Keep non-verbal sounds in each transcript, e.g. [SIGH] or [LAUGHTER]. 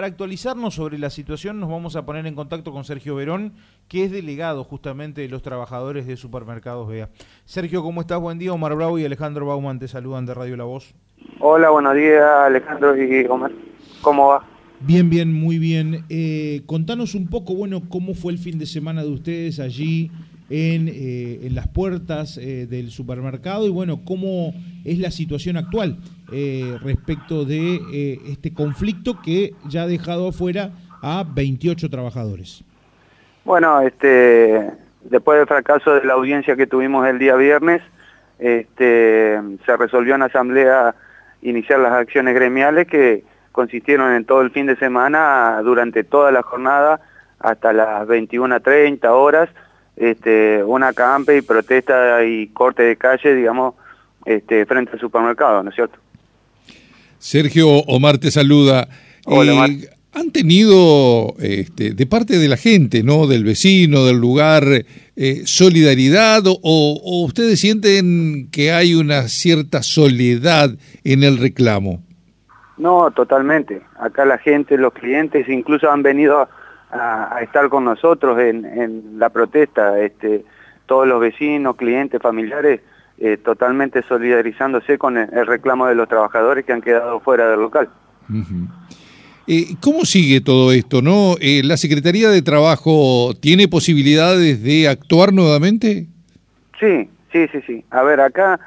Para actualizarnos sobre la situación nos vamos a poner en contacto con Sergio Verón, que es delegado justamente de los trabajadores de supermercados BEA. Sergio, ¿cómo estás? Buen día. Omar Bravo y Alejandro Bauman te saludan de Radio La Voz. Hola, buenos días Alejandro y Omar. ¿Cómo va? Bien, bien, muy bien. Eh, contanos un poco, bueno, cómo fue el fin de semana de ustedes allí en, eh, en las puertas eh, del supermercado y bueno, cómo es la situación actual. Eh, respecto de este conflicto que ya ha dejado afuera a 28 trabajadores. Bueno, este, después del fracaso de la audiencia que tuvimos el día viernes, este, se resolvió en asamblea iniciar las acciones gremiales que consistieron en todo el fin de semana, durante toda la jornada, hasta las 21.30 horas, este, una campe y protesta y corte de calle, digamos, este, frente al supermercado, ¿no es cierto? Sergio Omar te saluda. Hola, Omar. Eh, ¿Han tenido este, de parte de la gente, no, del vecino, del lugar, eh, solidaridad o, o ustedes sienten que hay una cierta soledad en el reclamo? No, totalmente. Acá la gente, los clientes, incluso han venido a, a estar con nosotros en, en, la protesta. Este, todos los vecinos, clientes, familiares, eh, totalmente solidarizándose con el, el, reclamo de los trabajadores que han quedado fuera del local. Uh -huh. eh, ¿Cómo sigue todo esto? no? Eh, ¿La Secretaría de Trabajo tiene posibilidades de actuar nuevamente? Sí, sí, sí, sí. A ver, acá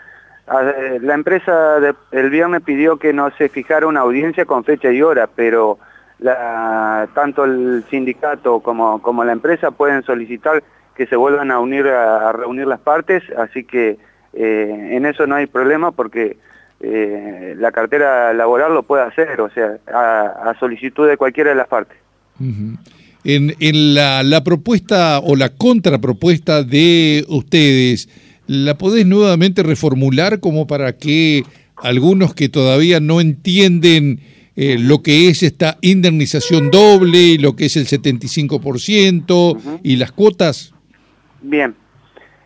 la empresa de, el viernes pidió que no se fijara una audiencia con fecha y hora, pero la, tanto el sindicato como, como la empresa pueden solicitar que se vuelvan a unir a, reunir las partes, así que eh, en eso no hay problema porque eh, la cartera laboral lo puede hacer, o sea, a, a solicitud de cualquiera de las partes. En, en la, la, propuesta o la contrapropuesta de ustedes, ¿la podés nuevamente reformular como para que algunos que todavía no entienden eh, lo que es esta indemnización doble y lo que es el 75% uh -huh. y las cuotas? Bien,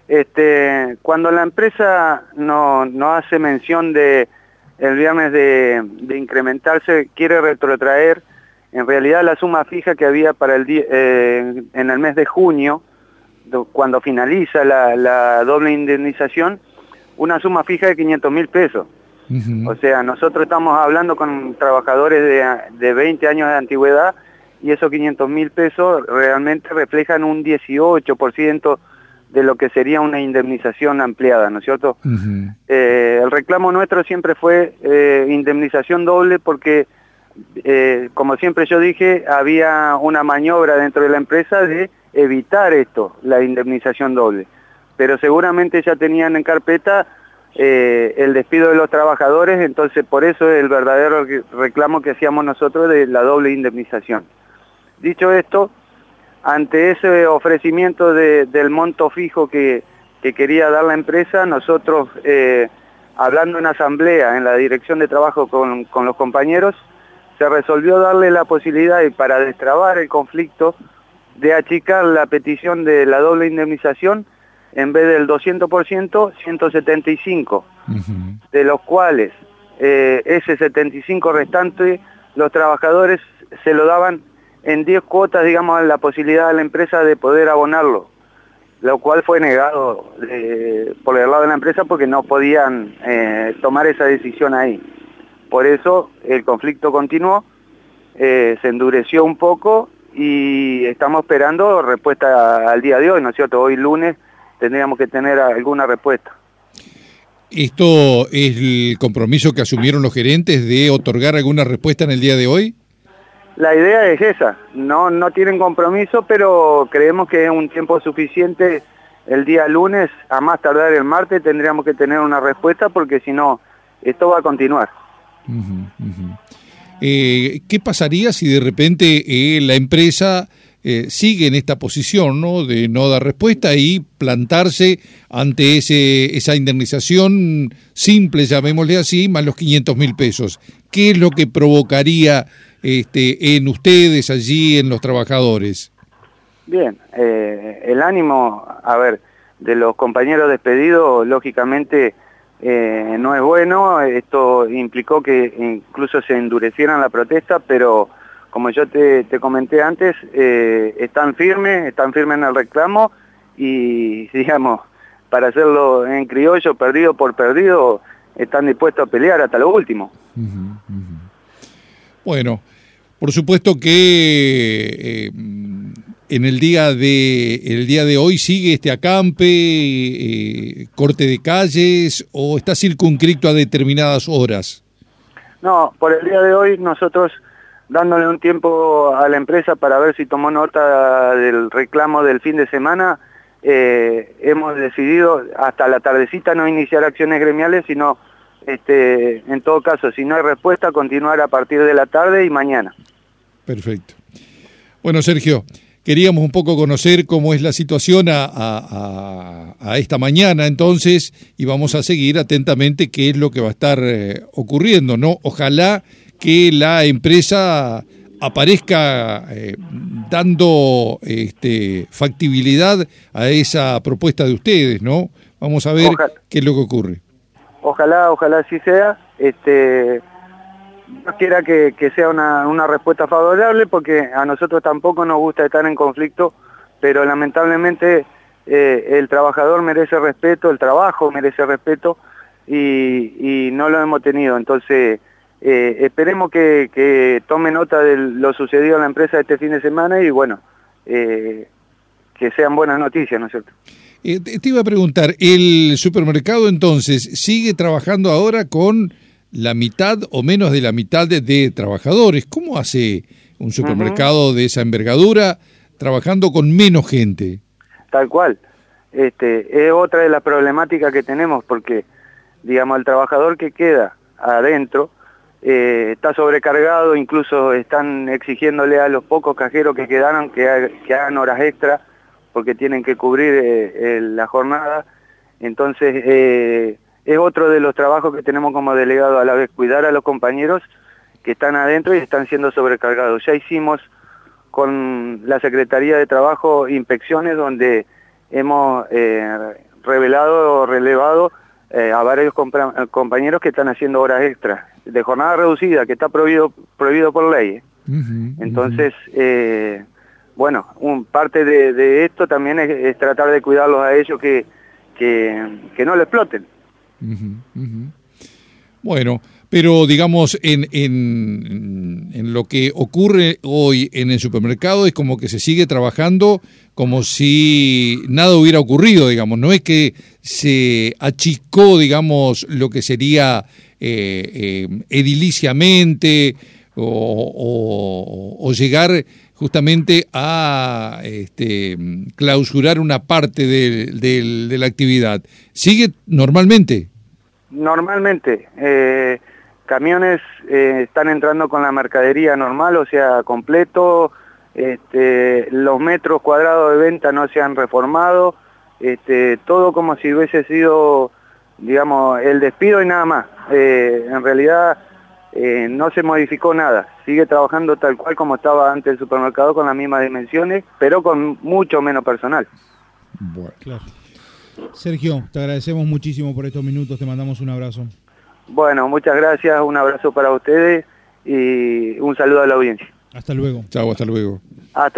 este, cuando la empresa no, no hace mención de el viernes de, de, incrementarse, quiere retrotraer en realidad la suma fija que había para el día, eh, en el mes de junio, cuando finaliza la, la, doble indemnización, una suma fija de 500 mil pesos. Uh -huh. O sea, nosotros estamos hablando con trabajadores de, de 20 años de antigüedad y esos 500 mil pesos realmente reflejan un 18% de lo que sería una indemnización ampliada, ¿no es cierto? Uh -huh. eh, el reclamo nuestro siempre fue eh, indemnización doble porque, eh, como siempre yo dije, había una maniobra dentro de la empresa de evitar esto, la indemnización doble. Pero seguramente ya tenían en carpeta eh, el despido de los trabajadores, entonces por eso es el verdadero reclamo que hacíamos nosotros de la doble indemnización. Dicho esto, ante ese ofrecimiento de, del monto fijo que, que, quería dar la empresa, nosotros, eh, hablando en asamblea, en la dirección de trabajo con, con, los compañeros, se resolvió darle la posibilidad, y para destrabar el conflicto, de achicar la petición de la doble indemnización, en vez del 200%, 175, uh -huh. de los cuales eh, ese 75 restante los trabajadores se lo daban en 10 cuotas, digamos, la posibilidad de la empresa de poder abonarlo, lo cual fue negado eh, por el lado de la empresa porque no podían eh, tomar esa decisión ahí. Por eso el conflicto continuó, se endureció un poco y estamos esperando respuesta al día de hoy, ¿no es cierto? Hoy lunes tendríamos que tener alguna respuesta. ¿Esto es el compromiso que asumieron los gerentes de otorgar alguna respuesta en el día de hoy? La idea es esa, no, no tienen compromiso, pero creemos que es un tiempo suficiente el día lunes, a más tardar el martes tendríamos que tener una respuesta porque si no, esto va a continuar. Uh -huh, uh -huh. Eh, ¿Qué pasaría si de repente eh, la empresa eh, sigue en esta posición ¿no? de no dar respuesta y plantarse ante ese, esa indemnización simple, llamémosle así, más los 500 mil pesos? ¿Qué es lo que provocaría este, en ustedes allí, en los trabajadores? Bien, eh, el ánimo, a ver, de los compañeros despedidos, lógicamente eh, no es bueno, esto implicó que incluso se endurecieran la protesta, pero como yo te, comenté antes, eh, están firmes, están firmes en el reclamo y, [LAUGHS] digamos, para hacerlo en criollo, perdido por perdido, están dispuestos a pelear hasta lo último. Bueno, por supuesto que eh, en el día de el día de hoy sigue este acampe, eh, corte de calles o está circunscrito a determinadas horas. No, por el día de hoy nosotros dándole un tiempo a la empresa para ver si tomó nota del reclamo del fin de semana, eh, hemos decidido hasta la tardecita no iniciar acciones gremiales, sino este, en todo caso, si no hay respuesta, continuar a partir de la tarde y mañana. Perfecto. Bueno, Sergio, queríamos un poco conocer cómo es la situación a, esta mañana entonces y vamos a seguir atentamente qué es lo que va a estar eh, ocurriendo, ¿no? Ojalá que la empresa aparezca eh, dando este, factibilidad a esa propuesta de ustedes, ¿no? Vamos a ver qué es lo que ocurre. Ojalá, ojalá así sea. Este, no quiera que, sea una, respuesta favorable porque a nosotros tampoco nos gusta estar en conflicto, pero lamentablemente eh, el trabajador merece respeto, el trabajo merece respeto y, y no lo hemos tenido. Entonces, eh, esperemos que, tome nota de lo sucedido en la empresa este fin de semana y bueno, eh, que sean buenas noticias, ¿no es cierto? Eh, te iba a preguntar, ¿el supermercado entonces sigue trabajando ahora con la mitad o menos de la mitad de, trabajadores? ¿Cómo hace un supermercado de esa envergadura trabajando con menos gente? Tal cual. Este, es otra de las problemáticas que tenemos porque, digamos, el trabajador que queda adentro eh, está sobrecargado, incluso están exigiéndole a los pocos cajeros que quedaron que, hagan horas extra porque tienen que cubrir eh, la jornada. Entonces, eh, es otro de los trabajos que tenemos como delegado a la vez, cuidar a los compañeros que están adentro y están siendo sobrecargados. Ya hicimos con la Secretaría de Trabajo inspecciones donde hemos revelado o relevado a varios compañeros que están haciendo horas extras de jornada reducida que está prohibido, prohibido por ley. Entonces, eh, bueno, un, parte de, esto también es, tratar de cuidarlos a ellos que, que, no lo exploten. Bueno, pero digamos, en, en, en, lo que ocurre hoy en el supermercado es como que se sigue trabajando como si nada hubiera ocurrido, digamos. No es que se achicó, digamos, lo que sería eh, eh, ediliciamente o, llegar justamente a este, clausurar una parte de, la actividad. ¿Sigue normalmente? Normalmente. Eh, camiones están entrando con la mercadería normal, o sea, completo. Este, los metros cuadrados de venta no se han reformado. Este, todo como si hubiese sido digamos, el despido y nada más. Eh, en realidad eh, no se modificó nada, sigue trabajando tal cual como estaba antes el supermercado con las mismas dimensiones, pero con mucho menos personal. Bueno. Claro. Sergio, te agradecemos muchísimo por estos minutos, te mandamos un abrazo. Bueno, muchas gracias, un abrazo para ustedes y un saludo a la audiencia. Hasta luego. Chao, hasta luego. Hasta